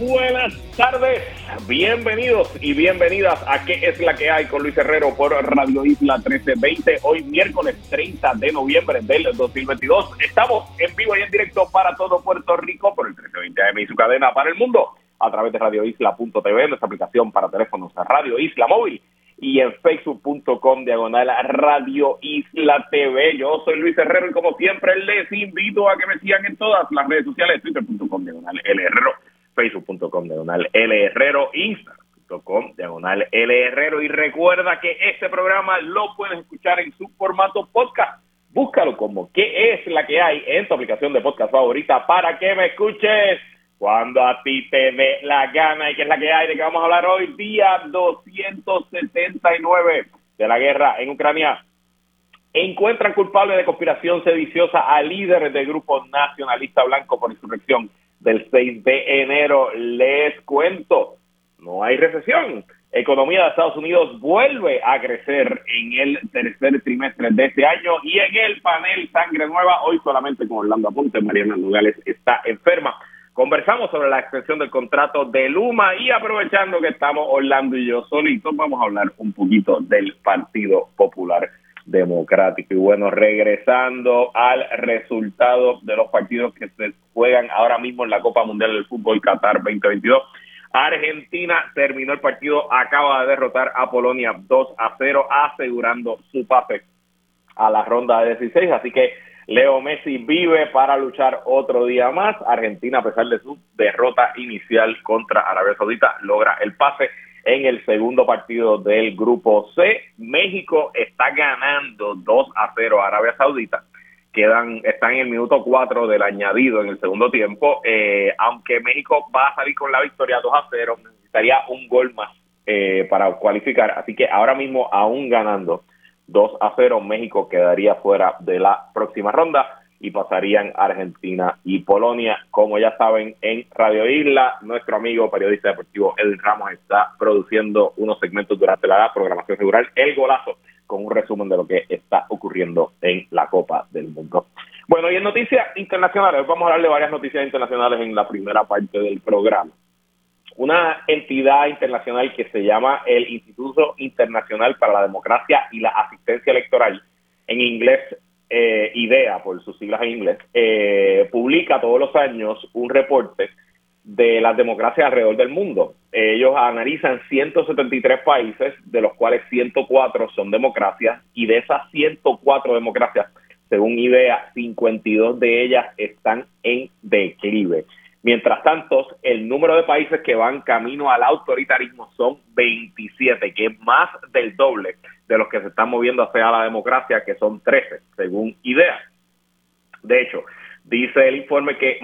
buenas tardes, bienvenidos y bienvenidas a ¿Qué es la que hay? con Luis Herrero por Radio Isla 1320. Hoy miércoles 30 de noviembre del 2022. Estamos en vivo y en directo para todo Puerto Rico por el 1320 AM y su cadena para el mundo a través de radioisla.tv, nuestra aplicación para teléfonos Radio Isla Móvil y en facebook.com diagonal Radio Isla TV. Yo soy Luis Herrero y como siempre les invito a que me sigan en todas las redes sociales, twitter.com diagonal L Herrero facebook.com diagonal L Herrero, instagram.com diagonal L Herrero y recuerda que este programa lo puedes escuchar en su formato podcast. Búscalo como qué es la que hay en tu aplicación de podcast favorita para que me escuches cuando a ti te dé la gana. Y qué es la que hay de que vamos a hablar hoy, día 279 de la guerra en Ucrania. Encuentran culpable de conspiración sediciosa a líderes del grupo nacionalista blanco por insurrección del 6 de enero. Les cuento, no hay recesión. Economía de Estados Unidos vuelve a crecer en el tercer trimestre de este año y en el panel Sangre Nueva, hoy solamente con Orlando Aponte, Mariana Nogales está enferma. Conversamos sobre la extensión del contrato de Luma y aprovechando que estamos Orlando y yo solitos, vamos a hablar un poquito del Partido Popular democrático. Y bueno, regresando al resultado de los partidos que se juegan ahora mismo en la Copa Mundial del Fútbol Qatar 2022. Argentina terminó el partido, acaba de derrotar a Polonia 2 a 0, asegurando su papel a la ronda de 16. Así que Leo Messi vive para luchar otro día más. Argentina, a pesar de su derrota inicial contra Arabia Saudita, logra el pase en el segundo partido del grupo C. México está ganando 2 a 0 a Arabia Saudita. Quedan, están en el minuto 4 del añadido en el segundo tiempo. Eh, aunque México va a salir con la victoria 2 a 0, necesitaría un gol más eh, para cualificar. Así que ahora mismo, aún ganando 2 a 0, México quedaría fuera de la próxima ronda y pasarían Argentina y Polonia. Como ya saben, en Radio Isla, nuestro amigo periodista deportivo Edwin Ramos está produciendo unos segmentos durante la programación regular, El Golazo, con un resumen de lo que está ocurriendo en la Copa del Mundo. Bueno, y en noticias internacionales, vamos a hablar de varias noticias internacionales en la primera parte del programa. Una entidad internacional que se llama el Instituto Internacional para la Democracia y la Asistencia Electoral, en inglés IDEA, por sus siglas en inglés, eh, publica todos los años un reporte de las democracias alrededor del mundo. Ellos analizan 173 países, de los cuales 104 son democracias, y de esas 104 democracias, según IDEA, 52 de ellas están en declive. Mientras tanto, el número de países que van camino al autoritarismo son 27, que es más del doble de los que se están moviendo hacia la democracia, que son 13, según IDEA. De hecho, dice el informe que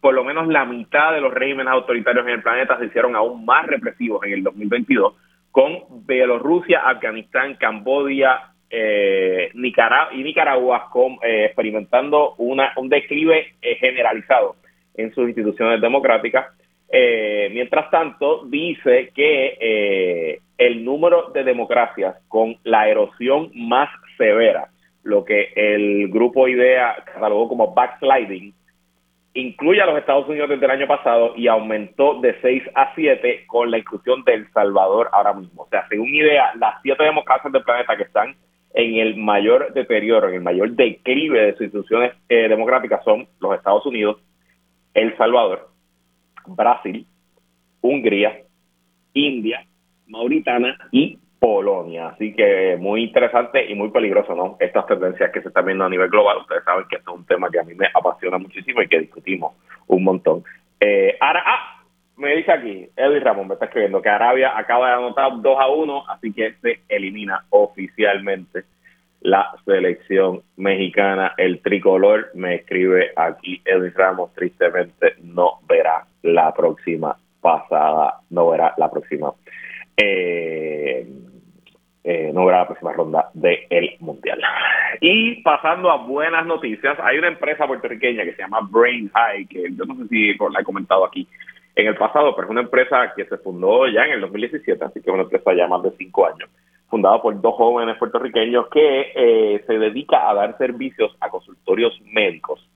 por lo menos la mitad de los regímenes autoritarios en el planeta se hicieron aún más represivos en el 2022, con Bielorrusia, Afganistán, Camboya eh, Nicaragua y Nicaragua con, eh, experimentando una, un declive eh, generalizado en sus instituciones democráticas. Eh, mientras tanto, dice que el número de democracias con la erosión más severa, lo que el grupo IDEA catalogó como backsliding, incluye a los Estados Unidos desde el año pasado y aumentó de 6 a 7 con la inclusión de El Salvador ahora mismo. O sea, según IDEA, las siete democracias del planeta que están en el mayor deterioro, en el mayor declive de sus instituciones eh, democráticas son los Estados Unidos, El Salvador, Brasil, Hungría, India, Mauritana y Polonia. Así que muy interesante y muy peligroso, ¿no? Estas tendencias que se están viendo a nivel global. Ustedes saben que esto es un tema que a mí me apasiona muchísimo y que discutimos un montón. Eh, ahora, ah, me dice aquí, Edwin Ramón me está escribiendo que Arabia acaba de anotar 2 a 1, así que se elimina oficialmente la selección mexicana. El tricolor me escribe aquí, Edwin Ramos, tristemente no verá la próxima pasada, no verá la próxima eh, eh, no habrá la próxima ronda del Mundial. Y pasando a buenas noticias, hay una empresa puertorriqueña que se llama Brain High, que yo no sé si la he comentado aquí en el pasado, pero es una empresa que se fundó ya en el 2017, así que es una empresa ya más de cinco años, fundada por dos jóvenes puertorriqueños que eh, se dedica a dar servicios a consultorios médicos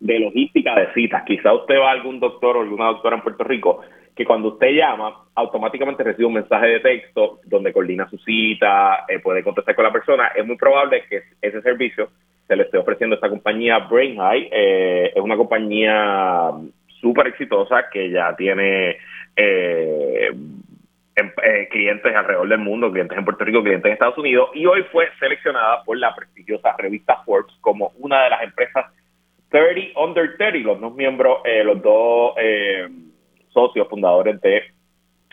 de logística de citas. Quizá usted va a algún doctor o alguna doctora en Puerto Rico que cuando usted llama, automáticamente recibe un mensaje de texto donde coordina su cita, eh, puede contestar con la persona. Es muy probable que ese servicio se le esté ofreciendo a esta compañía Brain High. Eh, es una compañía súper exitosa que ya tiene eh, em, clientes alrededor del mundo, clientes en Puerto Rico, clientes en Estados Unidos, y hoy fue seleccionada por la prestigiosa revista Forbes como una de las empresas 30 Under 30, los dos miembros, los dos socios fundadores de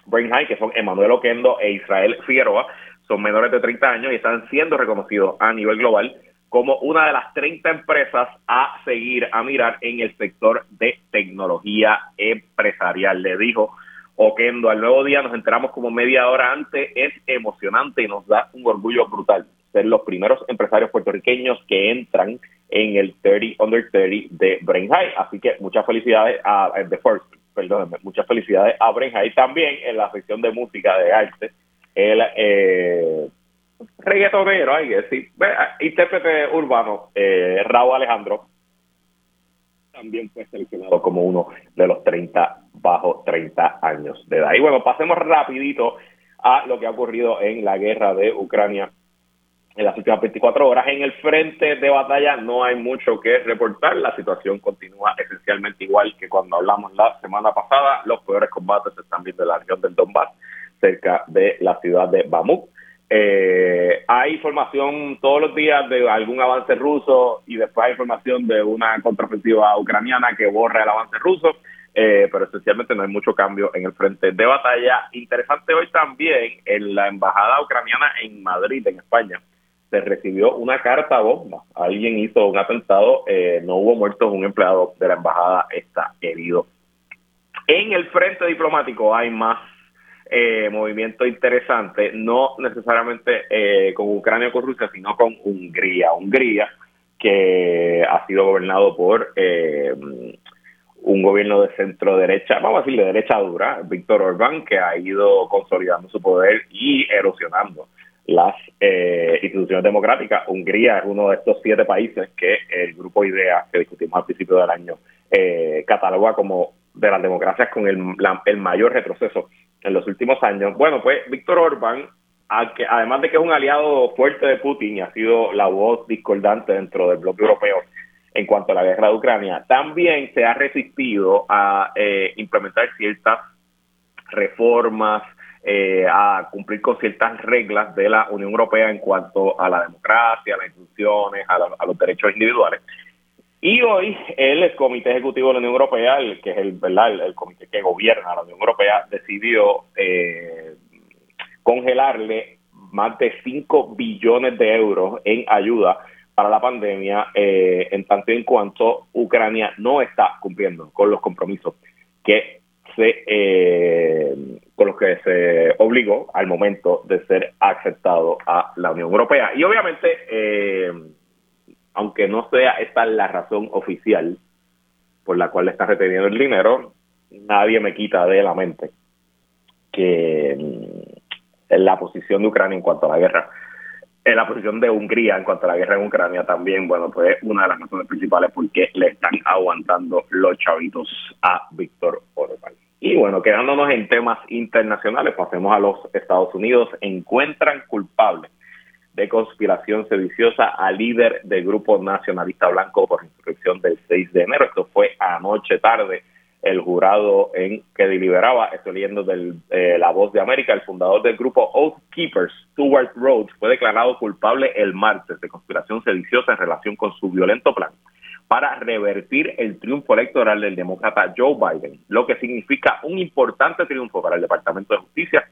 Brain High, que son Emanuel Oquendo e Israel Figueroa, son menores de 30 años y están siendo reconocidos a nivel global como una de las 30 empresas a seguir, a mirar en el sector de tecnología empresarial. Le dijo Oquendo, al nuevo día nos enteramos como media hora antes, es emocionante y nos da un orgullo brutal ser los primeros empresarios puertorriqueños que entran en el 30 Under 30 de Brain High. Así que muchas felicidades a The First perdónenme, muchas felicidades a Brenja y también en la sección de música de arte, el eh, reggaetonero, hay que decir, intérprete urbano, eh, Raúl Alejandro, también fue seleccionado como uno de los 30 bajo 30 años de edad. Y bueno, pasemos rapidito a lo que ha ocurrido en la guerra de Ucrania en las últimas 24 horas. En el frente de batalla no hay mucho que reportar. La situación continúa esencialmente igual que cuando hablamos la semana pasada. Los peores combates están viendo en la región del Donbass, cerca de la ciudad de Bamuk. Eh, hay información todos los días de algún avance ruso y después hay información de una contraofensiva ucraniana que borra el avance ruso. Eh, pero esencialmente no hay mucho cambio en el frente de batalla. Interesante hoy también en la embajada ucraniana en Madrid, en España, se recibió una carta bomba. Alguien hizo un atentado, eh, no hubo muertos, un empleado de la embajada está herido. En el frente diplomático hay más eh, movimiento interesante, no necesariamente eh, con Ucrania o con Rusia, sino con Hungría. Hungría, que ha sido gobernado por eh, un gobierno de centro derecha, vamos a decir de derecha dura, Víctor Orbán, que ha ido consolidando su poder y erosionando las eh, instituciones democráticas. Hungría es uno de estos siete países que el grupo IDEA, que discutimos al principio del año, eh, cataloga como de las democracias con el, mayor retroceso en los últimos años. Bueno, pues Víctor Orbán, además de que es un aliado fuerte de Putin y ha sido la voz discordante dentro del bloque europeo en cuanto a la guerra de Ucrania, también se ha resistido a eh, implementar ciertas reformas, eh, a cumplir con ciertas reglas de la Unión Europea en cuanto a la democracia, a las instituciones, a, los derechos individuales. Y hoy el Comité Ejecutivo de la Unión Europea, el que es el, ¿verdad? el, comité que gobierna la Unión Europea, decidió eh, congelarle más de 5 billones de euros en ayuda para la pandemia, eh, en tanto en cuanto Ucrania no está cumpliendo con los compromisos que se eh, con los que se obligó al momento de ser aceptado a la Unión Europea. Y obviamente, eh, aunque no sea esta la razón oficial por la cual le está reteniendo el dinero, nadie me quita de la mente que mm, la posición de Ucrania en cuanto a la guerra, en la posición de Hungría en cuanto a la guerra en Ucrania también, bueno, pues una de las razones principales porque le están aguantando los chavitos a Víctor Orbán. Y bueno, quedándonos en temas internacionales, pasemos a los Estados Unidos. Encuentran culpable de conspiración sediciosa al líder del grupo nacionalista blanco por insurrección del 6 de enero. Esto fue anoche tarde. El jurado en que deliberaba, estoy leyendo de eh, La Voz de América, el fundador del grupo Oath Keepers, Stuart Rhodes, fue declarado culpable el martes de conspiración sediciosa en relación con su violento plan para revertir el triunfo electoral del demócrata Joe Biden, lo que significa un importante triunfo para el Departamento de Justicia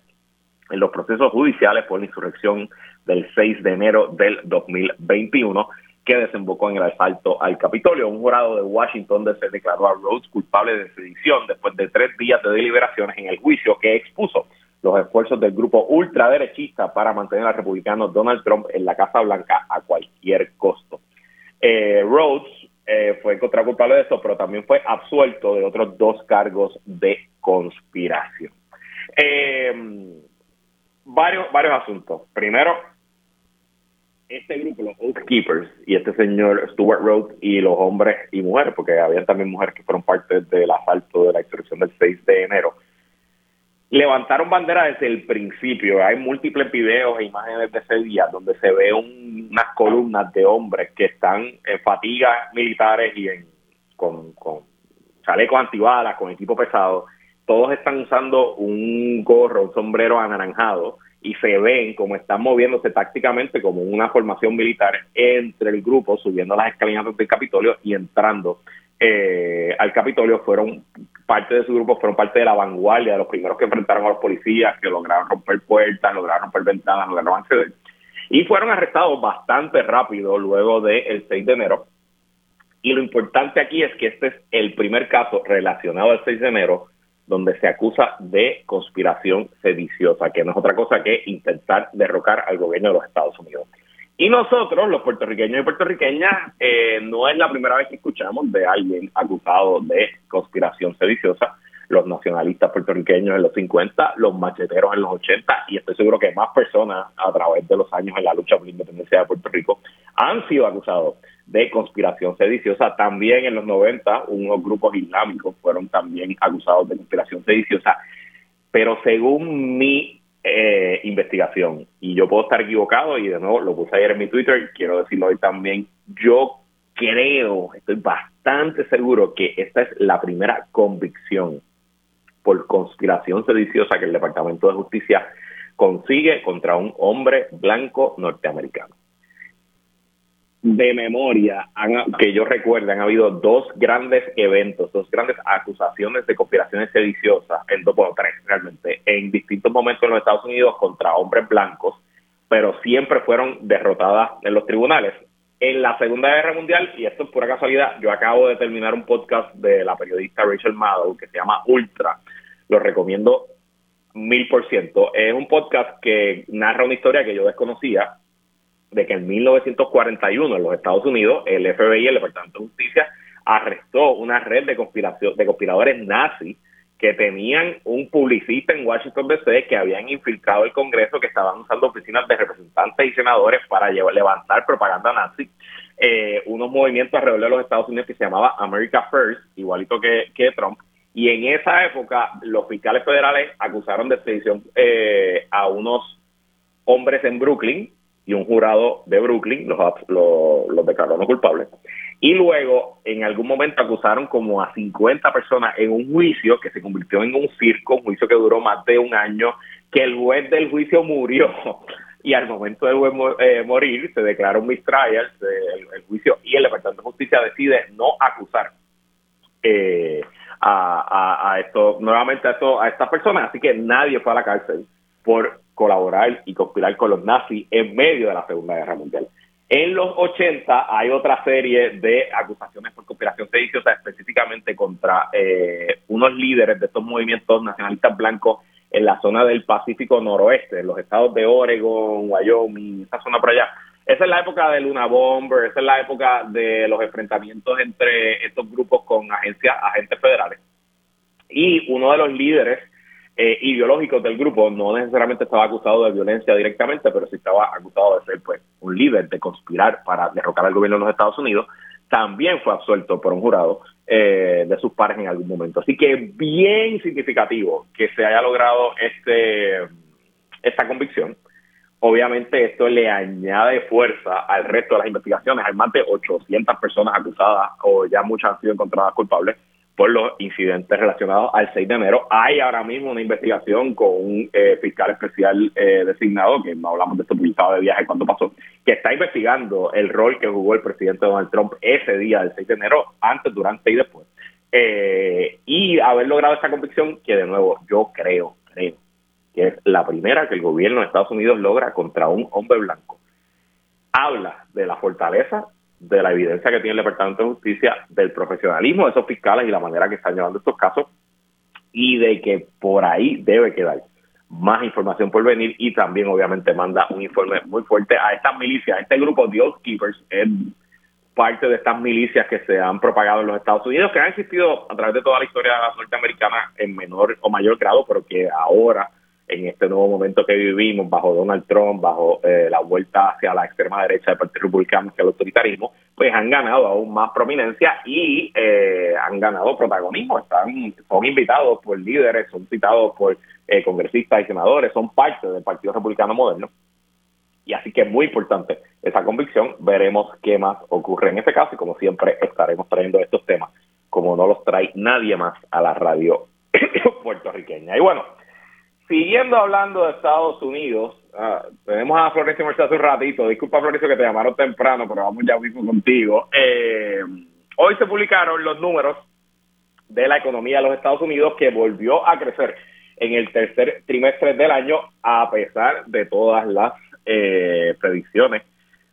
en los procesos judiciales por la insurrección del 6 de enero del 2021 que desembocó en el asalto al Capitolio. Un jurado de Washington se declaró a Rhodes culpable de sedición después de tres días de deliberaciones en el juicio que expuso los esfuerzos del grupo ultraderechista para mantener al republicano Donald Trump en la Casa Blanca a cualquier costo. Eh, Rhodes eh, fue encontrado culpable de eso, pero también fue absuelto de otros dos cargos de conspiración. Eh, varios, varios asuntos. Primero, este grupo, los Oath Keepers, y este señor Stuart Rhodes y los hombres y mujeres, porque había también mujeres que fueron parte del asalto de la insurrección del 6 de enero, levantaron bandera desde el principio. Hay múltiples videos e imágenes de ese día donde se ve unas columnas de hombres que están en fatigas militares y en, con, con chalecos antibalas, con equipo pesado. Todos están usando un gorro, un sombrero anaranjado y se ven como están moviéndose tácticamente como una formación militar entre el grupo, subiendo las escalinatas del Capitolio y entrando eh, al Capitolio. Fueron parte de su grupo, fueron parte de la vanguardia, de los primeros que enfrentaron a los policías, que lograron romper puertas, lograron romper ventanas, lograron acceder. Y fueron arrestados bastante rápido luego del 6 de enero. Y lo importante aquí es que este es el primer caso relacionado al 6 de enero donde se acusa de conspiración sediciosa, que no es otra cosa que intentar derrocar al gobierno de los Estados Unidos. Y nosotros, los puertorriqueños y puertorriqueñas, eh, no es la primera vez que escuchamos de alguien acusado de conspiración sediciosa. Los nacionalistas puertorriqueños en los 50, los macheteros en los 80, y estoy seguro que más personas a través de los años en la lucha por la independencia de Puerto Rico han sido acusados de conspiración sediciosa. También en los 90 unos grupos islámicos fueron también acusados de conspiración sediciosa. Pero según mi eh, investigación, y yo puedo estar equivocado, y de nuevo lo puse ayer en mi Twitter, quiero decirlo hoy también, yo creo, estoy bastante seguro que esta es la primera convicción por conspiración sediciosa que el Departamento de Justicia consigue contra un hombre blanco norteamericano de memoria, que yo recuerde, han habido dos grandes eventos, dos grandes acusaciones de conspiraciones sediciosas, en dos, bueno, tres realmente, en distintos momentos en los Estados Unidos contra hombres blancos, pero siempre fueron derrotadas en los tribunales. En la Segunda Guerra Mundial, y esto es pura casualidad, yo acabo de terminar un podcast de la periodista Rachel Maddow que se llama Ultra. Lo recomiendo mil por ciento. Es un podcast que narra una historia que yo desconocía, de que en 1941 en los Estados Unidos el FBI, el Departamento de Justicia, arrestó una red de conspiración de conspiradores nazis que tenían un publicista en Washington DC que habían infiltrado el Congreso, que estaban usando oficinas de representantes y senadores para levantar propaganda nazi, eh, unos movimientos alrededor de los Estados Unidos que se llamaba America First, igualito que, que Trump, y en esa época los fiscales federales acusaron de sedición eh, a unos hombres en Brooklyn y un jurado de Brooklyn los, los, declaró no culpables. Y luego, en algún momento, acusaron como a 50 personas en un juicio que se convirtió en un circo, un juicio que duró más de un año, que el juez del juicio murió. Y al momento de eh, morir, se declara un mistrial, el, juicio, y el Departamento de Justicia decide no acusar eh, a, a, esto, nuevamente a, esto, a estas personas. Así que nadie fue a la cárcel por colaborar y conspirar con los nazis en medio de la Segunda Guerra Mundial. En los 80 hay otra serie de acusaciones por conspiración sediciosa, específicamente contra eh, unos líderes de estos movimientos nacionalistas blancos en la zona del Pacífico Noroeste, en los estados de Oregon, Wyoming, esa zona por allá. Esa es la época de Luna Bomber, esa es la época de los enfrentamientos entre estos grupos con agencias, agentes federales. Y uno de los líderes eh, ideológicos del grupo, no necesariamente estaba acusado de violencia directamente, pero sí estaba acusado de ser pues un líder, de conspirar para derrocar al gobierno de los Estados Unidos, también fue absuelto por un jurado eh, de sus pares en algún momento. Así que bien significativo que se haya logrado este esta convicción. Obviamente esto le añade fuerza al resto de las investigaciones. Hay más de 800 personas acusadas o ya muchas han sido encontradas culpables por los incidentes relacionados al 6 de enero. Hay ahora mismo una investigación con un eh, fiscal especial eh, designado, que no hablamos de esto publicado de viaje cuando pasó, que está investigando el rol que jugó el presidente Donald Trump ese día del 6 de enero, antes, durante y después. Eh, y haber logrado esa convicción, que de nuevo yo creo, creo, que es la primera que el gobierno de Estados Unidos logra contra un hombre blanco. Habla de la fortaleza de la evidencia que tiene el Departamento de Justicia, del profesionalismo de esos fiscales y la manera que están llevando estos casos, y de que por ahí debe quedar. más información por venir y también obviamente manda un informe muy fuerte a estas milicias, a este grupo de Keepers, es parte de estas milicias que se han propagado en los Estados Unidos, que han existido a través de toda la historia norteamericana en menor o mayor grado, pero que ahora en este nuevo momento que vivimos bajo Donald Trump, bajo eh, la vuelta hacia la extrema derecha del Partido Republicano, hacia el autoritarismo, pues han ganado aún más prominencia y eh, han ganado protagonismo. Están, son invitados por líderes, son citados por eh, congresistas y senadores, son parte del Partido Republicano Moderno. Y así que es muy importante esa convicción. Veremos qué más ocurre en este caso y como siempre estaremos trayendo estos temas como no los trae nadie más a la radio puertorriqueña. Y bueno, siguiendo hablando de Estados Unidos, ah, tenemos a Florencio Mercedes hace un ratito. Disculpa, Florencio, que te llamaron temprano, pero vamos ya mismo contigo. Eh, hoy se publicaron los números de la economía de los Estados Unidos que volvió a crecer en el tercer trimestre del año a pesar de todas las eh, predicciones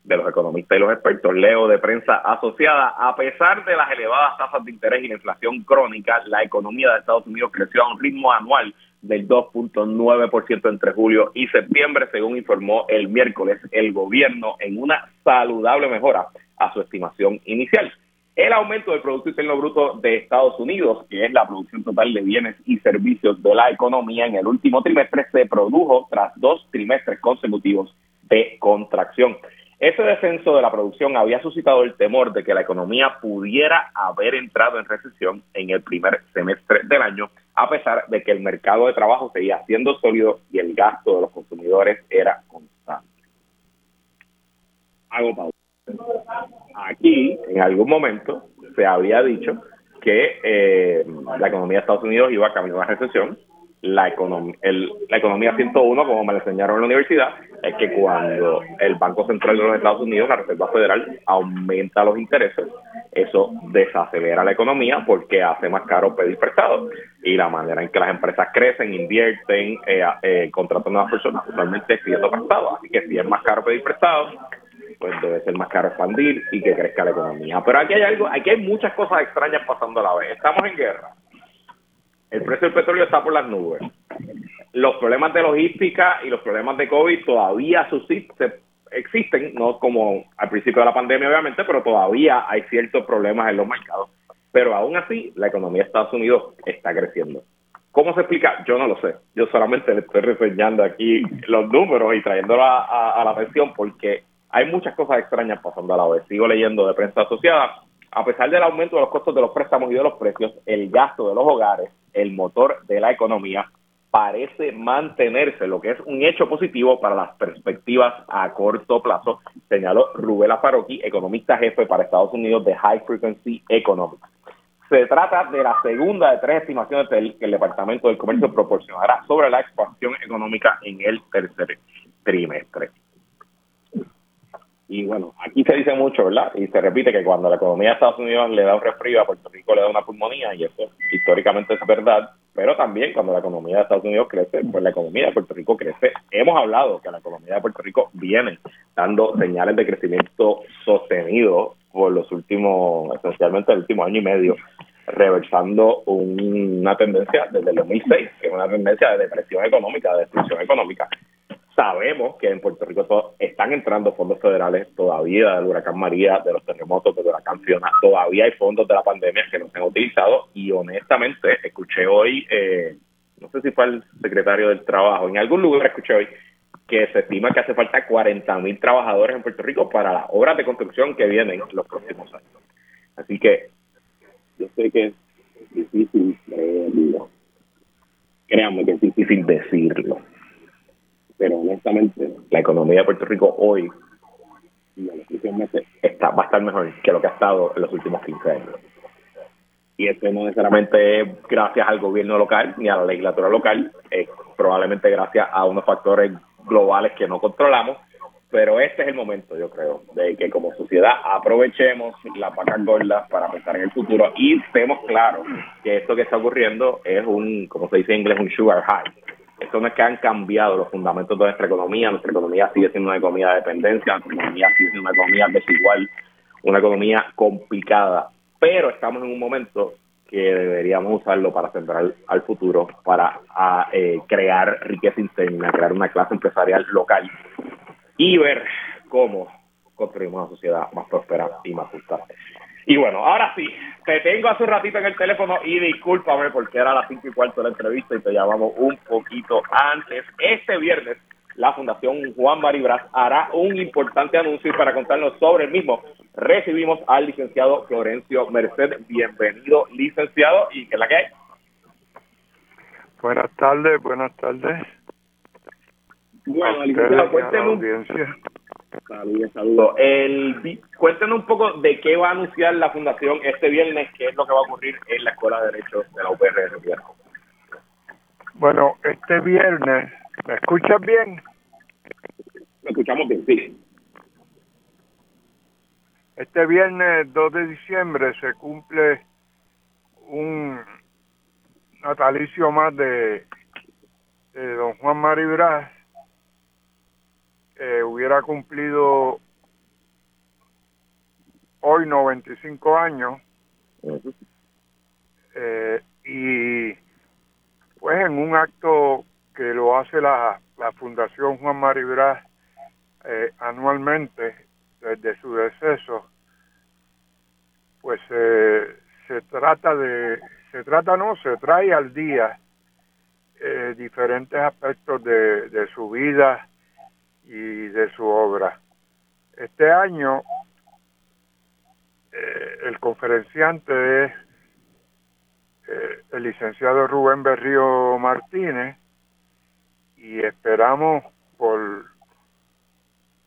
de los economistas y los expertos. Leo de prensa asociada, a pesar de las elevadas tasas de interés y la inflación crónica, la economía de Estados Unidos creció a un ritmo anual del 2.9% entre julio y septiembre, según informó el miércoles el gobierno en una saludable mejora a su estimación inicial. El aumento del Producto Interno Bruto de Estados Unidos, que es la producción total de bienes y servicios de la economía en el último trimestre, se produjo tras dos trimestres consecutivos de contracción. Ese descenso de la producción había suscitado el temor de que la economía pudiera haber entrado en recesión en el primer semestre del año, a pesar de que el mercado de trabajo seguía siendo sólido y el gasto de los consumidores era constante. Hago pausa. Aquí, en algún momento, se había dicho que eh, la economía de Estados Unidos iba a caminar a una recesión la, economía la economía 101, como me lo enseñaron en la universidad, es que cuando el Banco Central de los Estados Unidos, la Reserva Federal, aumenta los intereses, eso desacelera la economía porque hace más caro pedir prestado. Y la manera en que las empresas crecen, invierten, eh, eh, contratan nuevas personas, usualmente pidiendo prestado. Así que si es más caro pedir prestado, pues debe ser más caro expandir y que crezca la economía. Pero aquí hay algo, aquí hay muchas cosas extrañas pasando a la vez. Estamos en guerra el precio del petróleo está por las nubes. Los problemas de logística y los problemas de COVID todavía subsisten, existen, no como al principio de la pandemia obviamente, pero todavía hay ciertos problemas en los mercados. Pero aún así, la economía de Estados Unidos está creciendo. ¿Cómo se explica? Yo no lo sé. Yo solamente le estoy reseñando aquí los números y trayéndolo a, a la atención porque hay muchas cosas extrañas pasando a la vez. Sigo leyendo de prensa asociada a pesar del aumento de los costos de los préstamos y de los precios, el gasto de los hogares, el motor de la economía, parece mantenerse, lo que es un hecho positivo para las perspectivas a corto plazo, señaló Rubén Afaroqui, economista jefe para Estados Unidos de High Frequency Economics. Se trata de la segunda de tres estimaciones que el Departamento del Comercio proporcionará sobre la expansión económica en el tercer trimestre. Y bueno, aquí se dice mucho, ¿verdad? Y se repite que cuando la economía de Estados Unidos le da un resfrío, a Puerto Rico le da una pulmonía, y eso históricamente es verdad, pero también cuando la economía de Estados Unidos crece, pues la economía de Puerto Rico crece. Hemos hablado que la economía de Puerto Rico viene dando señales de crecimiento sostenido por los últimos, esencialmente el último año y medio, reversando una tendencia desde el 2006, que es una tendencia de depresión económica, de destrucción económica, Sabemos que en Puerto Rico están entrando fondos federales todavía del huracán María, de los terremotos, del huracán Fiona. Todavía hay fondos de la pandemia que no se han utilizado y honestamente escuché hoy, eh, no sé si fue el secretario del Trabajo, en algún lugar escuché hoy que se estima que hace falta 40 mil trabajadores en Puerto Rico para las obras de construcción que vienen los próximos años. Así que yo sé que es difícil creerlo. Créanme que es difícil decirlo pero honestamente la economía de Puerto Rico hoy y en los próximos meses está, va a estar mejor que lo que ha estado en los últimos 15 años. Y esto no necesariamente es gracias al gobierno local ni a la legislatura local, es probablemente gracias a unos factores globales que no controlamos, pero este es el momento, yo creo, de que como sociedad aprovechemos las vacas gordas para pensar en el futuro y estemos claros que esto que está ocurriendo es un, como se dice en inglés, un sugar high esto no es que han cambiado los fundamentos de nuestra economía, nuestra economía sigue siendo una economía de dependencia, nuestra economía sigue siendo una economía desigual, una economía complicada, pero estamos en un momento que deberíamos usarlo para sembrar al futuro, para eh, crear riqueza interna, crear una clase empresarial local y ver cómo construimos una sociedad más próspera y más justa. Y bueno, ahora sí, te tengo hace un ratito en el teléfono y discúlpame porque era las cinco y cuarto de la entrevista y te llamamos un poquito antes. Este viernes la Fundación Juan Maribras hará un importante anuncio y para contarnos sobre el mismo recibimos al licenciado Florencio Merced. Bienvenido, licenciado, y que la que hay. Buenas tardes, buenas tardes. Bueno, licenciado, cuéntenos. Saludos, saludos. El, cuéntenos un poco de qué va a anunciar la Fundación este viernes, qué es lo que va a ocurrir en la Escuela de Derecho de la UPR de Bueno, este viernes, ¿me escuchas bien? Me escuchamos bien, sí. Este viernes 2 de diciembre se cumple un natalicio más de, don Juan Maribras. Eh, hubiera cumplido hoy 95 años. Eh, y pues en un acto que lo hace la, la Fundación Juan Maribras eh, anualmente desde su deceso, pues se trata de, se trata no, se trae al día eh, diferentes aspectos de, de su vida y de su obra. Este año eh, el conferenciante es eh, el licenciado Rubén Berrío Martínez y esperamos por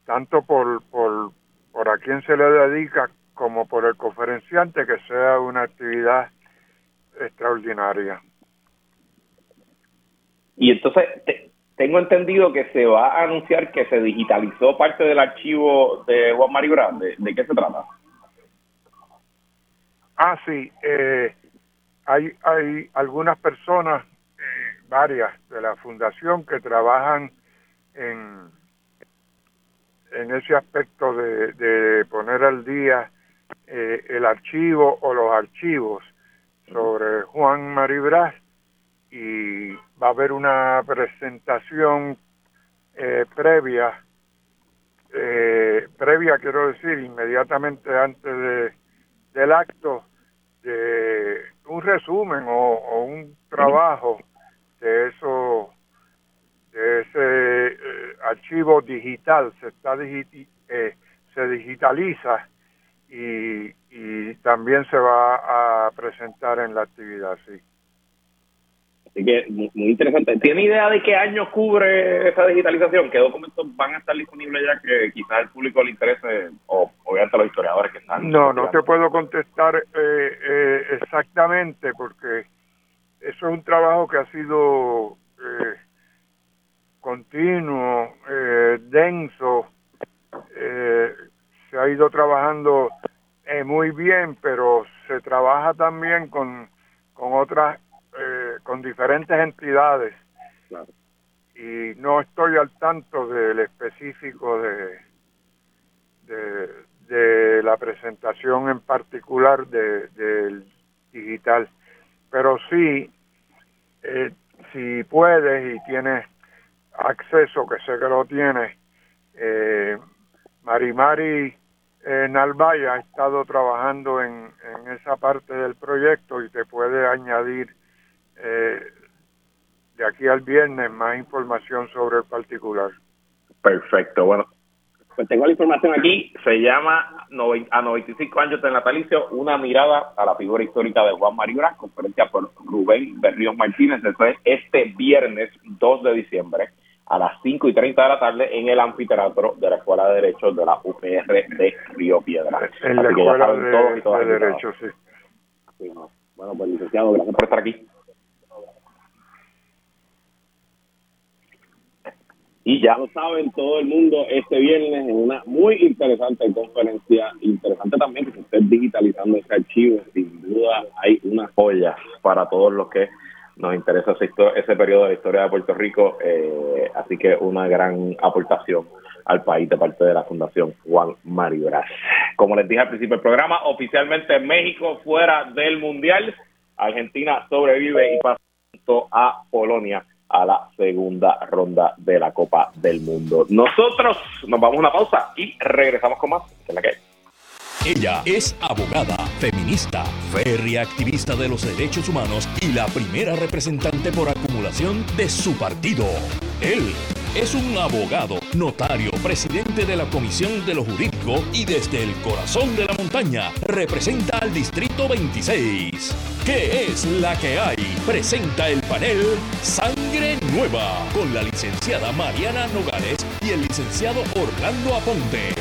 tanto por, por, por a quién se le dedica como por el conferenciante que sea una actividad extraordinaria. Y entonces tengo entendido que se va a anunciar que se digitalizó parte del archivo de Juan Mario Grande. ¿De qué se trata? Ah, sí. Eh, hay, hay algunas personas, eh, varias de la fundación, que trabajan en en ese aspecto de, poner al día eh, el archivo o los archivos sobre Juan Maribras y va a haber una presentación eh, previa, eh, previa quiero decir, inmediatamente antes de, del acto, de un resumen o, un trabajo de eso ese eh, archivo digital se está eh, se digitaliza y, y también se va a presentar en la actividad, sí. Así que muy, interesante. ¿Tiene idea de qué año cubre esa digitalización? ¿Qué documentos van a estar disponibles ya que quizás al público le interese o obviamente los historiadores que están? No, no te puedo contestar eh, eh, exactamente porque eso es un trabajo que ha sido eh, continuo, eh, denso, eh, se ha ido trabajando eh, muy bien, pero se trabaja también con, con otras, con diferentes entidades. Y no estoy al tanto del específico de, de, la presentación en particular del digital. Pero sí, si puedes y tienes acceso, que sé que lo tiene, eh, Marimari eh, Nalvaya ha estado trabajando en, en, esa parte del proyecto y te puede añadir eh, de aquí al viernes más información sobre el particular. Perfecto, bueno, pues tengo la información aquí, se llama a 95 años de natalicio, una mirada a la figura histórica de Juan Maribra, conferencia por Rubén Berríos Martínez, este viernes 2 de diciembre a las 5 y 30 de la tarde en el anfiteatro de la Escuela de Derecho de la UPR de Río Piedra. En la Escuela de, Derecho, sí. Bueno, pues licenciado, gracias por estar aquí. Y ya lo saben todo el mundo, este viernes en una muy interesante conferencia, interesante también que se esté digitalizando ese archivo, sin duda hay una joya para todos los que nos interesa ese, ese periodo de la historia de Puerto Rico, eh, así que una gran aportación al país de parte de la Fundación Juan Mario Como les dije al principio del programa, oficialmente México fuera del Mundial. Argentina sobrevive y pasa a Polonia a la segunda ronda de la Copa del Mundo. Nosotros nos vamos a una pausa y regresamos con más. Que la que ella es abogada, feminista, férrea activista de los derechos humanos y la primera representante por acumulación de su partido. Él es un abogado, notario, presidente de la Comisión de lo Jurídico y desde el corazón de la montaña representa al Distrito 26. ¿Qué es la que hay? Presenta el panel Sangre Nueva con la licenciada Mariana Nogales y el licenciado Orlando Aponte.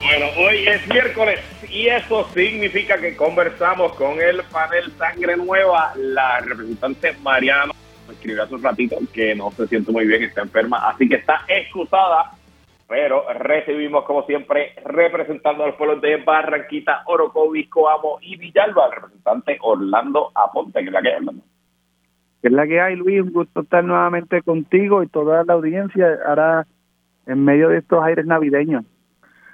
Bueno, hoy es miércoles y eso significa que conversamos con el panel Sangre Nueva, la representante Mariano. Me escribió hace un ratito que no se siente muy bien, está enferma, así que está excusada. Pero recibimos, como siempre, representando a los pueblos de Barranquita, Orocovis, Coamo y Villalba, el representante Orlando Aponte, que es la que hay, Orlando. Que es la que hay, Luis. Un gusto estar nuevamente contigo y toda la audiencia ahora en medio de estos aires navideños.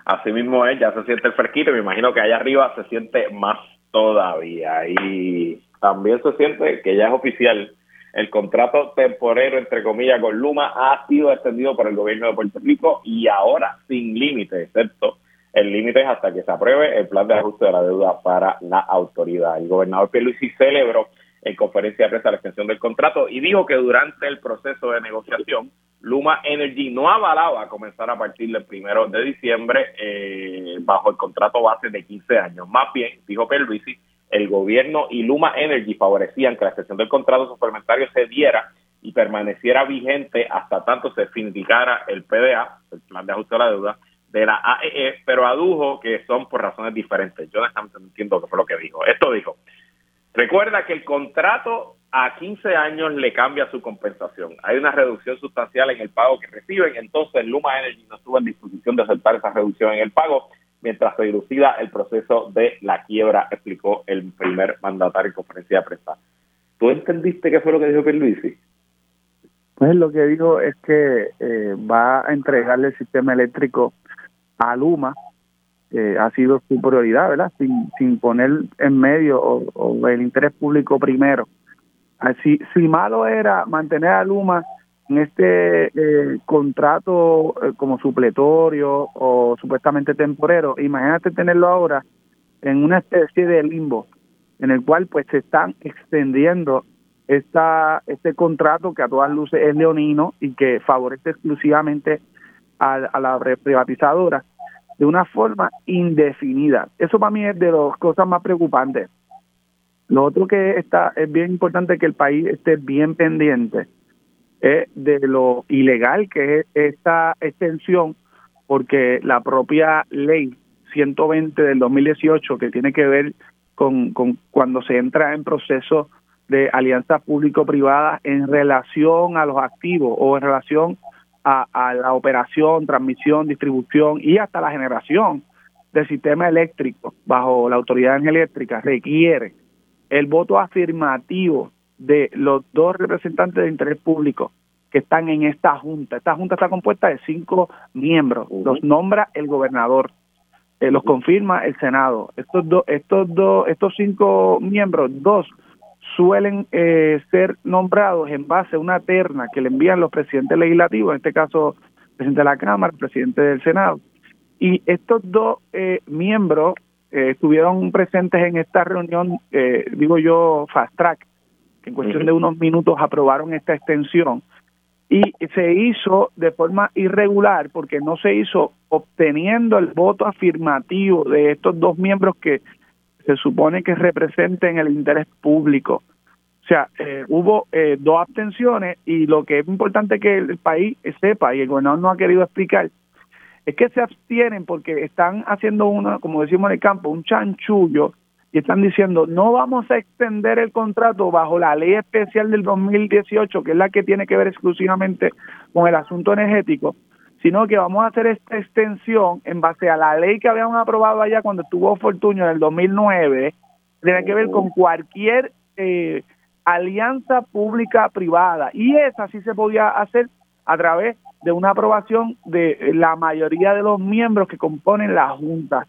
Así mismo es, ya se siente el fresquito, me imagino que allá arriba se siente más todavía. Y también se siente que ya es oficial, el contrato temporero, entre comillas, con Luma ha sido extendido por el gobierno de Puerto Rico y ahora sin límite, excepto el límite es hasta que se apruebe el plan de ajuste de la deuda para la autoridad. El gobernador Pierluisi celebró en conferencia de prensa la extensión del contrato y dijo que durante el proceso de negociación Luma Energy no avalaba comenzar a partir del primero de diciembre eh, bajo el contrato base de 15 años. Más bien, dijo Pierluisi, el gobierno y Luma Energy favorecían que la extensión del contrato suplementario se diera y permaneciera vigente hasta tanto se finiquicara el PDA, el plan de ajuste de la deuda, de la AEE, e, pero adujo que son por razones diferentes. Yo no entiendo qué fue lo que dijo. Esto dijo, Recuerda que el contrato a 15 años le cambia su compensación. Hay una reducción sustancial en el pago que reciben, entonces Luma Energy no estuvo en disposición de aceptar esa reducción en el pago mientras se dilucida el proceso de la quiebra, explicó el primer mandatario en conferencia de prensa. ¿Tú entendiste qué fue lo que dijo Pierluisi? Pues lo que dijo es que eh, va a entregarle el sistema eléctrico a Luma ha sido su prioridad, ¿verdad? Sin, sin poner en medio o, el interés público primero. Así, si malo era mantener a Luma en este eh, contrato eh, como supletorio o supuestamente temporero, imagínate tenerlo ahora en una especie de limbo en el cual pues se están extendiendo esta este contrato que a todas luces es leonino y que favorece exclusivamente a, a la privatizadora de una forma indefinida. Eso para mí es de las cosas más preocupantes. Lo otro que está es bien importante que el país esté bien pendiente es de lo ilegal que es esta extensión, porque la propia ley 120 del 2018 que tiene que ver con, con cuando se entra en proceso de alianza público-privada en relación a los activos o en relación a, la operación, transmisión, distribución y hasta la generación del sistema eléctrico bajo la autoridad eléctrica requiere el voto afirmativo de los dos representantes de interés público que están en esta junta. Esta junta está compuesta de cinco miembros. Los nombra el gobernador, eh, los confirma el Senado. Estos dos, estos dos, estos cinco miembros, dos suelen eh, ser nombrados en base a una terna que le envían los presidentes legislativos, en este caso el presidente de la Cámara, el presidente del Senado. Y estos dos eh, miembros eh, estuvieron presentes en esta reunión, digo yo, fast track, en cuestión de unos minutos aprobaron esta extensión. Y se hizo de forma irregular porque no se hizo obteniendo el voto afirmativo de estos dos miembros que se supone que representen el interés público. O sea, eh, hubo eh, dos abstenciones y lo que es importante que el país sepa y el gobernador no ha querido explicar es que se abstienen porque están haciendo una, como decimos en el campo, un chanchullo están diciendo no vamos a extender el contrato bajo la ley especial del 2018, que es la que tiene que ver exclusivamente con el asunto energético, sino que vamos a hacer esta extensión en base a la ley que habíamos aprobado allá cuando estuvo Fortunio en el 2009, tiene que ver con cualquier eh, alianza pública privada y esa sí se podía hacer a través de una aprobación de la mayoría de los miembros que componen la Junta.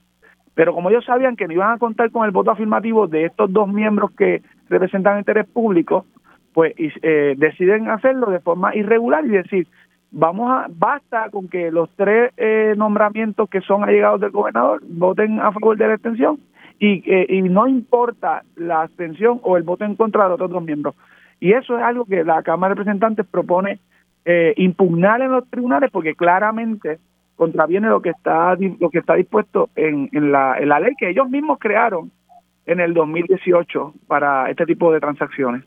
Pero como ellos sabían que no iban a contar con el voto afirmativo de estos dos miembros que representan interés público, pues eh, deciden hacerlo de forma irregular y decir, vamos a, basta con que los tres eh, nombramientos que son allegados del gobernador voten a favor de la extensión y, eh, y no importa la abstención o el voto en contra de los otros miembros. Y eso es algo que la Cámara de Representantes propone eh, impugnar en los tribunales porque claramente contraviene lo que está lo que está dispuesto en, en, la, en la ley que ellos mismos crearon en el 2018 para este tipo de transacciones.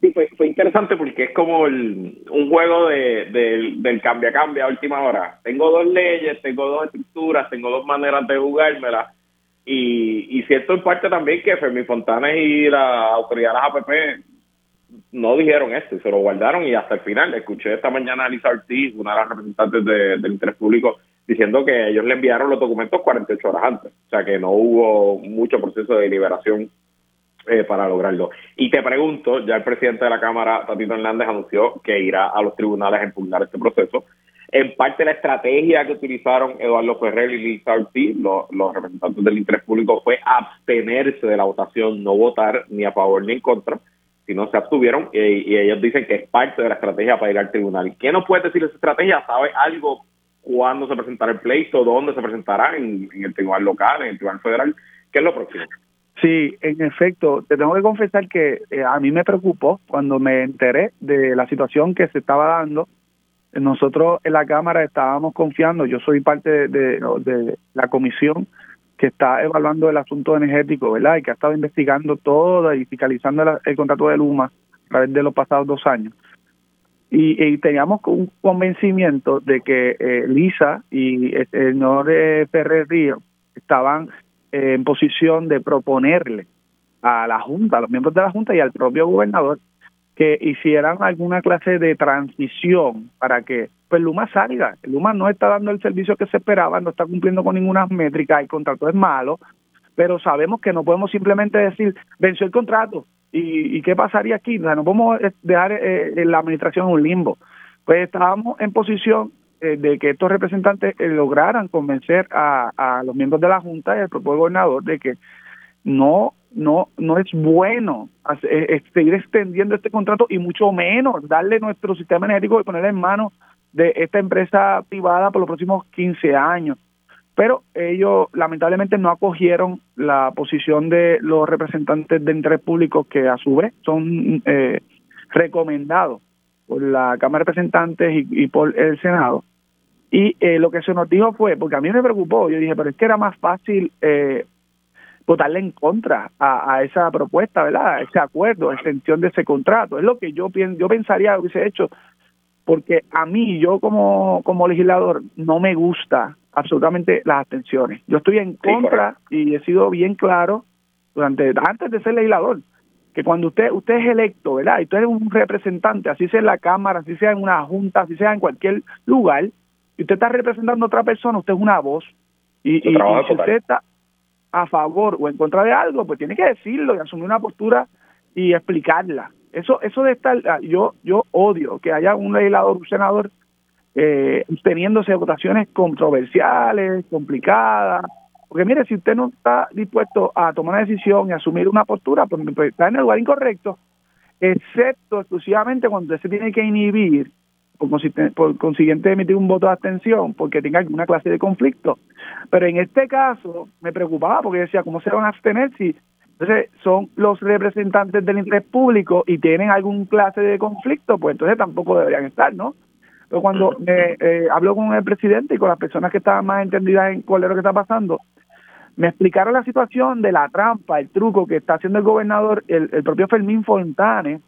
Sí, fue, fue interesante porque es como el, un juego de, del cambia-cambia a última hora. Tengo dos leyes, tengo dos estructuras, tengo dos maneras de jugármela. Y, y cierto en parte también que Fermi Fontanes y la autoridad de las APP no dijeron esto se lo guardaron y hasta el final. Escuché esta mañana a Lisa Ortiz, una de las representantes del interés público, diciendo que ellos le enviaron los documentos 48 horas antes. O sea que no hubo mucho proceso de deliberación eh, para lograrlo. Y te pregunto, ya el presidente de la Cámara, Tatito Hernández, anunció que irá a los tribunales a impugnar este proceso. En parte la estrategia que utilizaron Eduardo Ferrer y Lisa Ortiz, los, representantes del interés público, fue abstenerse de la votación, no votar ni a favor ni en contra, sino se abstuvieron y, ellos dicen que es parte de la estrategia para ir al tribunal. ¿Qué nos puede decir esa estrategia? ¿Sabe algo cuándo se presentará el pleito, dónde se presentará, en, en el tribunal local, en el tribunal federal? ¿Qué es lo próximo? Sí, en efecto, te tengo que confesar que eh, a mí me preocupó cuando me enteré de la situación que se estaba dando. Nosotros en la Cámara estábamos confiando, yo soy parte de, la comisión que está evaluando el asunto energético, ¿verdad? Y que ha estado investigando todo y fiscalizando el, contrato de Luma a través de los pasados dos años. Y, teníamos un convencimiento de que eh, Lisa y el señor eh, Ferrer Río estaban en posición de proponerle a la Junta, a los miembros de la Junta y al propio gobernador que hicieran alguna clase de transición para que pues Luma salga. Luma no está dando el servicio que se esperaba, no está cumpliendo con ninguna métrica, el contrato es malo, pero sabemos que no podemos simplemente decir, venció el contrato, ¿y, qué pasaría aquí? O sea, no podemos eh, dejar eh, la administración en un limbo. Pues estábamos en posición eh, de que estos representantes eh, lograran convencer a, a, los miembros de la Junta y al propio gobernador de que no no no es bueno eh, seguir extendiendo este contrato y mucho menos darle nuestro sistema energético y ponerlo en manos de esta empresa privada por los próximos 15 años. Pero ellos lamentablemente no acogieron la posición de los representantes de interés público que a su vez son eh, recomendados por la Cámara de Representantes y por el Senado y eh, lo que se nos dijo fue, porque a mí me preocupó, yo dije, pero es que era más fácil eh, votarle en contra a, esa propuesta, ¿verdad? A ese acuerdo, extensión de ese contrato. Es lo que yo, yo pensaría que hubiese hecho, porque a mí, yo como, como legislador, no me gusta absolutamente las abstenciones. Yo estoy en contra y he sido bien claro durante antes de ser legislador que cuando usted usted es electo, ¿verdad? Y usted es un representante, así sea en la Cámara, así sea en una junta, así sea en cualquier lugar, si usted está representando a otra persona, usted es una voz. Y, si usted está a favor o en contra de algo, pues tiene que decirlo y asumir una postura y explicarla. Eso eso de estar, ah, yo yo odio que haya un legislador, un senador eh, teniéndose votaciones controversiales, complicadas. Porque mire, si usted no está dispuesto a tomar una decisión y asumir una postura, pues, pues está en el lugar incorrecto, excepto exclusivamente cuando usted se tiene que inhibir por, consiguiente emitir un voto de abstención porque tenga alguna clase de conflicto. Pero en este caso me preocupaba porque decía, ¿cómo se van a abstener si entonces son los representantes del interés público y tienen algún clase de conflicto? Pues entonces tampoco deberían estar, ¿no? Pero cuando me, eh, hablo con el presidente y con las personas que estaban más entendidas en cuál es lo que está pasando, me explicaron la situación de la trampa, el truco que está haciendo el gobernador, el, el propio Fermín Fontanes,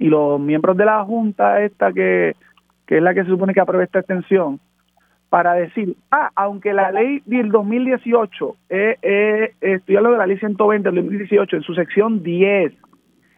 y los miembros de la Junta esta que, que es la que se supone que apruebe esta extensión, para decir, ah, aunque la ley del 2018, eh, eh, estoy hablando de la ley 120 del 2018, en su sección 10,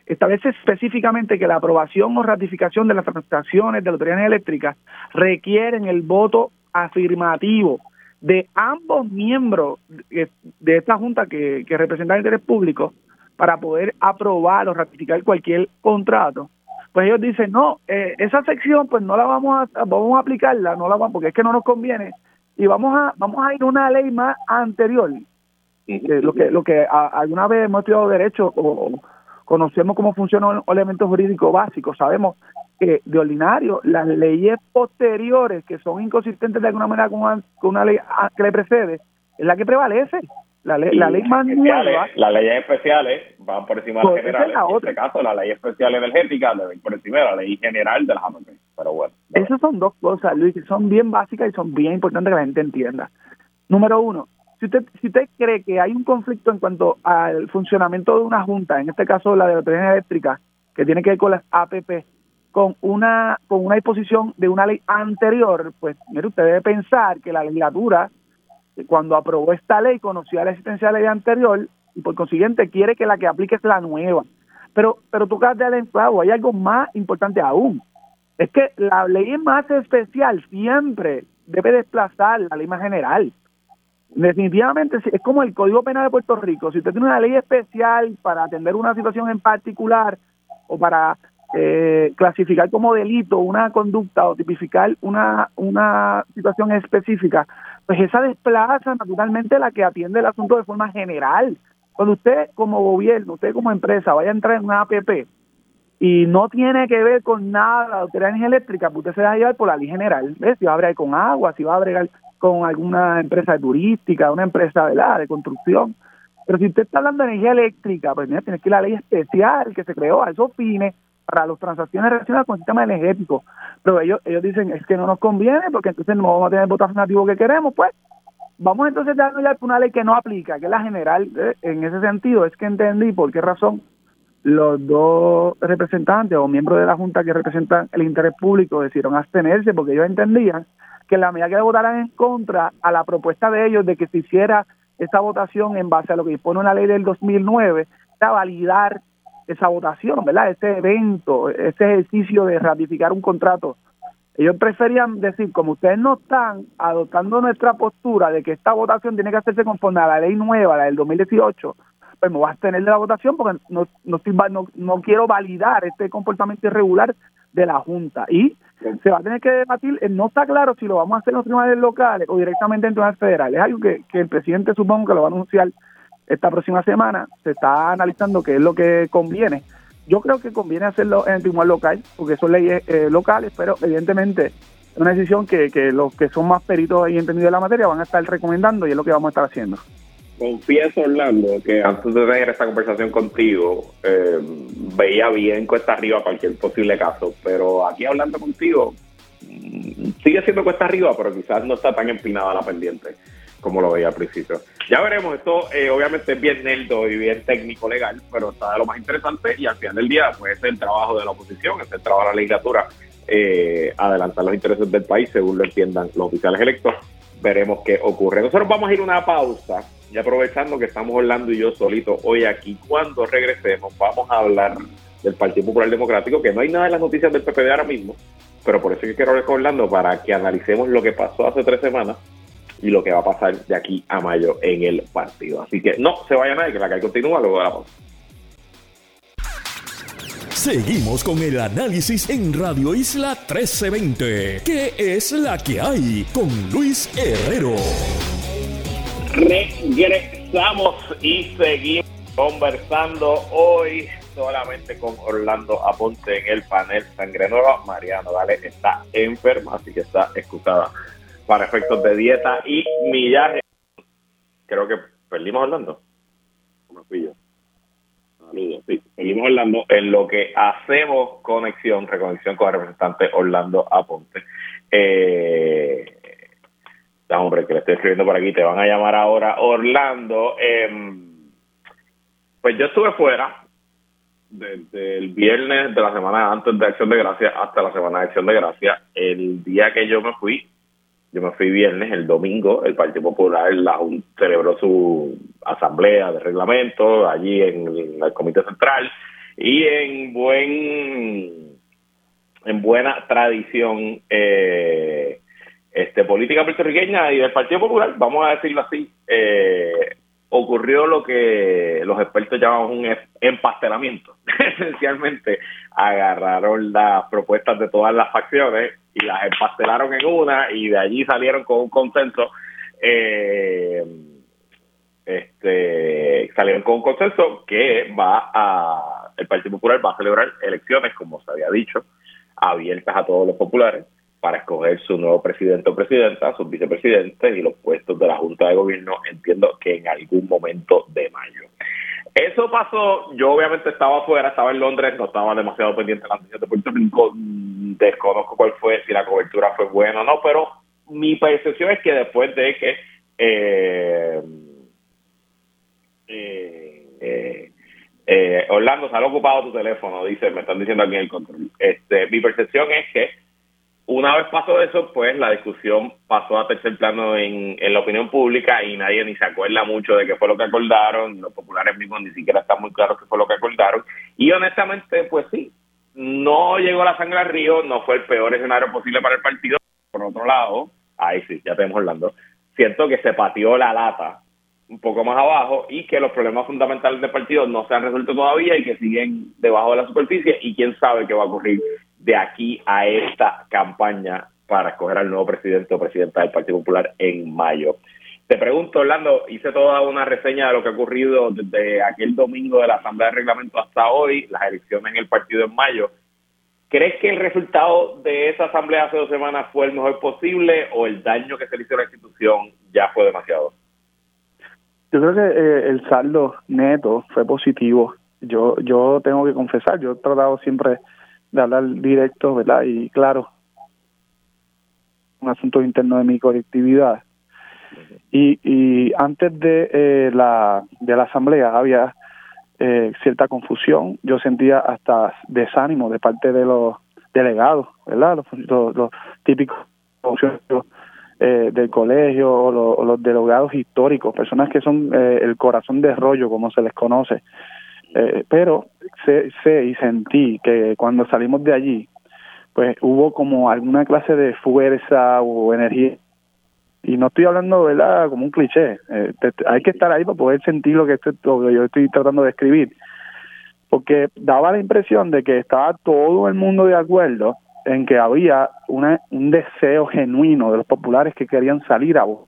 establece específicamente que la aprobación o ratificación de las transacciones de la autoridad eléctricas requieren el voto afirmativo de ambos miembros de esta junta que, que representa el interés público para poder aprobar o ratificar cualquier contrato, pues ellos dicen, no, eh, esa sección pues no la vamos a, vamos a aplicarla, no la vamos, porque es que no nos conviene, y vamos a, vamos a ir a una ley más anterior, lo que lo que alguna vez hemos estudiado derecho o conocemos cómo funciona un elemento jurídico básico, sabemos que de ordinario las leyes posteriores que son inconsistentes de alguna manera con una, ley que le precede es la que prevalece. La ley, la ley más nueva. Las leyes especiales van por encima de las pues generales. En este caso, la ley especial energética debe por encima de la ley general de las APP. Pero bueno. Esas son dos cosas, Luis, que son bien básicas y son bien importantes que la gente entienda. Número uno, si usted, si usted cree que hay un conflicto en cuanto al funcionamiento de una junta, en este caso la de la autoridad eléctrica, que tiene que ver con las APP, con una, con una disposición de una ley anterior, pues mire, usted debe pensar que la legislatura, cuando aprobó esta ley, conocía la existencia de la ley anterior y por consiguiente quiere que la que aplique es la nueva. Pero, pero tú de al enclavo, hay algo más importante aún. Es que la ley más especial siempre debe desplazar la ley más general. Definitivamente es como el Código Penal de Puerto Rico. Si usted tiene una ley especial para atender una situación en particular o para eh, clasificar como delito una conducta o tipificar una, una situación específica, pues esa desplaza naturalmente la que atiende el asunto de forma general. Cuando usted como gobierno, usted como empresa vaya a entrar en una APP y no tiene que ver con nada de energía eléctrica, pues usted se va a llevar por la ley general. ¿ves? Si va a bregar con agua, si va a bregar con alguna empresa turística, una empresa ¿verdad? de construcción. Pero si usted está hablando de energía eléctrica, pues mira, tiene que ir la ley especial que se creó a esos fines para las transacciones relacionadas con el sistema energético. Pero ellos, ellos dicen, es que no nos conviene porque entonces no vamos a tener el voto nativo que queremos, pues vamos entonces a darle una ley que no aplica, que es la general. ¿eh? En ese sentido, es que entendí por qué razón los dos representantes o miembros de la Junta que representan el interés público decidieron abstenerse porque ellos entendían que la medida que votaran en contra a la propuesta de ellos de que se hiciera esa votación en base a lo que dispone una ley del 2009, era validar esa votación, ¿verdad? Ese evento, ese ejercicio de ratificar un contrato. Ellos preferían decir, como ustedes no están adoptando nuestra postura de que esta votación tiene que hacerse conforme a la ley nueva, la del 2018, pues me voy a tener de la votación porque no, no, no, no quiero validar este comportamiento irregular de la Junta. Y se va a tener que debatir, eh, no está claro si lo vamos a hacer en los tribunales locales o directamente en tribunales federales. Es algo que, el presidente supongo que lo va a anunciar esta próxima semana. Se está analizando qué es lo que conviene. Yo creo que conviene hacerlo en el tribunal local, porque son leyes eh, locales, pero evidentemente es una decisión que, que los que son más peritos y entendidos de la materia van a estar recomendando y es lo que vamos a estar haciendo. Confieso, Orlando, que antes de tener esta conversación contigo, eh, veía bien cuesta arriba cualquier posible caso, pero aquí hablando contigo, mm, sigue siendo cuesta arriba, pero quizás no está tan empinada la pendiente como lo veía al principio. Ya veremos, esto eh, obviamente es bien neldo y bien técnico legal, pero está de lo más interesante y al final del día, pues es el trabajo de la oposición, es el trabajo de la legislatura, eh, adelantar los intereses del país según lo entiendan los oficiales electos. Veremos qué ocurre. Nosotros vamos a ir a una pausa y aprovechando que estamos Orlando y yo solitos hoy aquí, cuando regresemos vamos a hablar del Partido Popular Democrático, que no hay nada en las noticias del PPD ahora mismo, pero por eso es que quiero hablar con Orlando para que analicemos lo que pasó hace tres semanas y lo que va a pasar de aquí a mayo en el partido. Así que no se vaya nadie, que la calle continúa luego de la pausa. Seguimos con el análisis en Radio Isla 1320. ¿Qué es la que hay? Con Luis Herrero. Regresamos y seguimos conversando hoy solamente con Orlando Aponte en el panel Sangre Nueva. Mariano Dale está enferma, así que está excusada para efectos de dieta y millaje. Creo que perdimos Orlando. Saludos. Sí, seguimos Orlando en lo que hacemos conexión, reconexión con el representante Orlando Aponte. Eh, hombre, que le estoy escribiendo por aquí, te van a llamar ahora Orlando. Em, pues yo estuve fuera desde el viernes de la semana antes de Acción de Gracia hasta la semana de Acción de Gracia. El día que yo me fui, yo me fui viernes, el domingo, el Partido Popular la, celebró su asamblea de reglamento allí en, en el Comité Central y en buen en buena tradición eh, este, política puertorriqueña y del Partido Popular, vamos a decirlo así, eh, ocurrió lo que los expertos llaman un empastelamiento. Esencialmente agarraron las propuestas de todas las facciones y las empastelaron en una y de allí salieron con un consenso. Eh, este, salieron con un consenso que va a, el Partido Popular va a celebrar elecciones, como se había dicho, abiertas a todos los populares para escoger su nuevo presidente o presidenta, sus vicepresidentes y los puestos de la Junta de Gobierno, entiendo que en algún momento de mayo. Eso pasó, yo obviamente estaba afuera, estaba en Londres, no estaba demasiado pendiente de la noticias de Puerto Rico, mm, desconozco cuál fue, si la cobertura fue buena o no, pero mi percepción es que después de que eh, eh, eh, Orlando, se ha ocupado tu teléfono, dice, me están diciendo aquí el control. Este, mi percepción es que una vez pasó eso, pues la discusión pasó a tercer plano en, en la opinión pública y nadie ni se acuerda mucho de qué fue lo que acordaron, los populares mismos ni siquiera están muy claros qué fue lo que acordaron. Y honestamente, pues sí, no llegó la sangre al río, no fue el peor escenario posible para el partido. Por otro lado, ahí sí, ya tenemos Orlando, siento que se pateó la lata un poco más abajo y que los problemas fundamentales del partido no se han resuelto todavía y que siguen debajo de la superficie y quién sabe qué va a ocurrir de aquí a esta campaña para escoger al nuevo presidente o presidenta del Partido Popular en mayo. Te pregunto, Orlando, hice toda una reseña de lo que ha ocurrido desde aquel domingo de la Asamblea de Reglamento hasta hoy, las elecciones en el partido en mayo. ¿Crees que el resultado de esa asamblea hace dos semanas fue el mejor posible o el daño que se le hizo a la institución ya fue demasiado? Yo creo que eh, el saldo neto fue positivo. Yo yo tengo que confesar, yo he tratado siempre de hablar directo, ¿verdad? Y claro, un asunto interno de mi colectividad. Y, y antes de eh, la de la asamblea había eh, cierta confusión. Yo sentía hasta desánimo de parte de los delegados, ¿verdad? Los, los, típicos eh, del colegio o los, delegados históricos, personas que son eh, el corazón de rollo, como se les conoce. Eh, pero sé, sé y sentí que cuando salimos de allí, pues hubo como alguna clase de fuerza o energía. Y no estoy hablando, ¿verdad?, como un cliché. hay que estar ahí para poder sentir lo que, estoy, lo que yo estoy tratando de escribir. Porque daba la impresión de que estaba todo el mundo de acuerdo en que había una, un deseo genuino de los populares que querían salir a votar.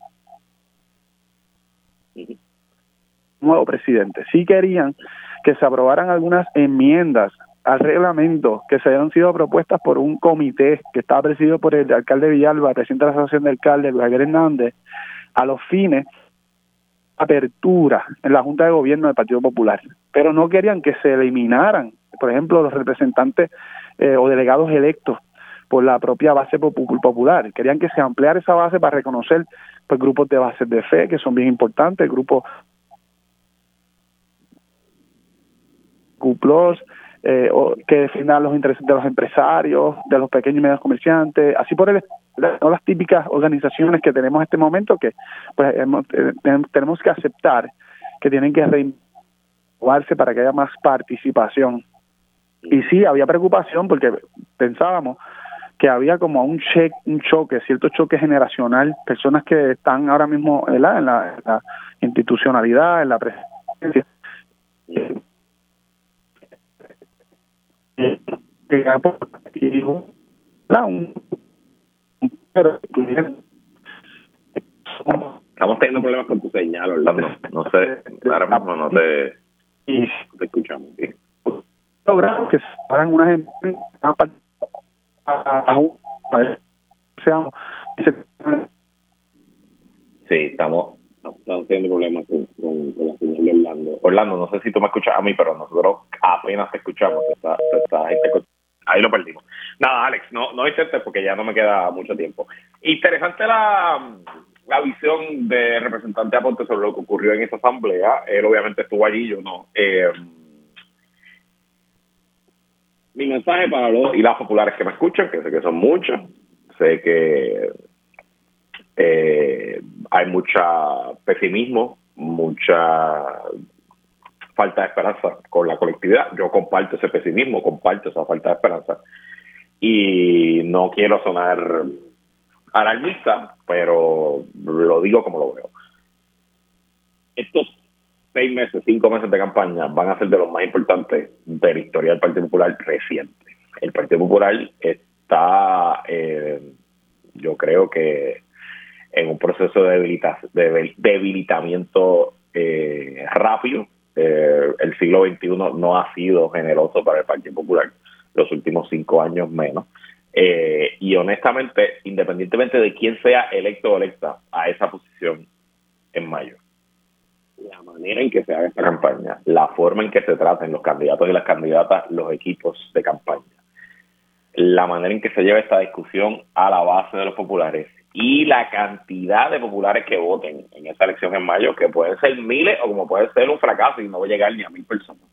Nuevo presidente. Sí querían que se aprobaran algunas enmiendas al reglamento que se habían sido propuestas por un comité que estaba presidido por el alcalde Villalba, presidente de la Asociación de Alcaldes, Luis Javier Hernández, a los fines apertura en la Junta de Gobierno del Partido Popular. Pero no querían que se eliminaran, por ejemplo, los representantes eh, o delegados electos por la propia base popular. Querían que se ampliara esa base para reconocer pues, grupos de bases de fe que son bien importantes, grupos QPLOS, eh, que defiendan los intereses de los empresarios, de los pequeños y medios comerciantes, así por el no las típicas organizaciones que tenemos en este momento que pues eh, tenemos que aceptar que tienen que renovarse para que haya más participación. Y sí, había preocupación porque pensábamos que había como un, un choque, cierto choque generacional, personas que están ahora mismo en la, institucionalidad, en la presidencia. Estamos teniendo problemas con tu señal, Orlando. No sé, ahora mismo no te, no te escuchamos bien logrado que se hagan unas Sí, estamos, estamos teniendo problemas con, la señal de Orlando. Orlando, no sé si tú me escuchas a mí, pero nosotros apenas te escuchamos. Está, está, ahí lo perdimos. Nada, Alex, no, no intentes porque ya no me queda mucho tiempo. Interesante la, la visión de representante Aponte sobre lo que ocurrió en esa asamblea. Él obviamente estuvo allí, yo no. Eh, mi mensaje para los y las populares que me escuchan, que sé que son muchos, sé que eh, hay mucha pesimismo, mucha falta de esperanza con la colectividad. Yo comparto ese pesimismo, comparto esa falta de esperanza. Y no quiero sonar alarmista, pero lo digo como lo veo. Estos seis meses, cinco meses de campaña van a ser de los más importantes de la historia del Partido Popular reciente. El Partido Popular está, eh, yo creo que en un proceso de, debilitamiento eh, rápido. Eh, el siglo XXI no ha sido generoso para el Partido Popular, los últimos cinco años menos. Eh, y honestamente, independientemente de quién sea electo o electa a esa posición en mayo, la manera en que se haga esta campaña, la forma en que se traten los candidatos y las candidatas, los equipos de campaña, la manera en que se lleva esta discusión a la base de los populares y la cantidad de populares que voten en esta elección en mayo, que pueden ser miles o como puede ser un fracaso y no va a llegar ni a mil personas.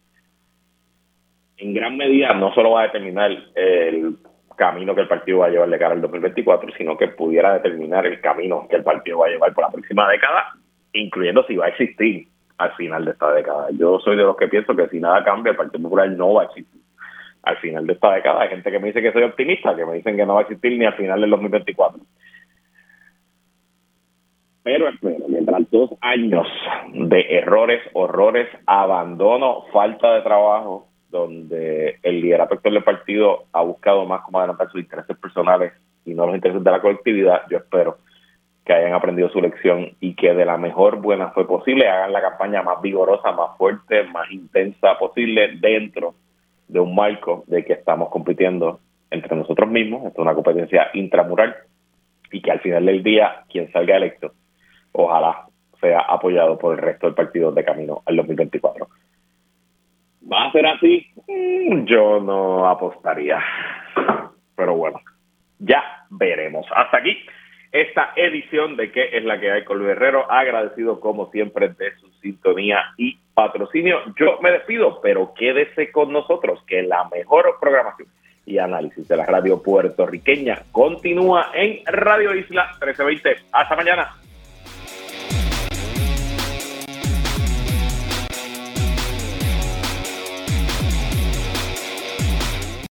En gran medida no solo va a determinar el camino que el partido va a llevar de cara al 2024, sino que pudiera determinar el camino que el partido va a llevar por la próxima década, incluyendo si va a existir al final de esta década. Yo soy de los que pienso que si nada cambia, el Partido Popular no va a existir al final de esta década. Hay gente que me dice que soy optimista, que me dicen que no va a existir ni al final del 2024. Pero espero, mientras dos años de errores, horrores, abandono, falta de trabajo, donde el liderato actual del partido ha buscado más cómo adelantar sus intereses personales y no los intereses de la colectividad, yo espero que hayan aprendido su lección y que de la mejor buena fue posible hagan la campaña más vigorosa, más fuerte, más intensa posible dentro de un marco de que estamos compitiendo entre nosotros mismos, es una competencia intramural y que al final del día quien salga electo ojalá sea apoyado por el resto del partido de camino al 2024. ¿Va a ser así? Mm, yo no apostaría. Pero bueno, ya veremos. Hasta aquí esta edición de ¿Qué es la que hay con Luis Herrero? Agradecido como siempre de su sintonía y patrocinio. Yo me despido, pero quédese con nosotros, que la mejor programación y análisis de la radio puertorriqueña continúa en Radio Isla 1320. Hasta mañana.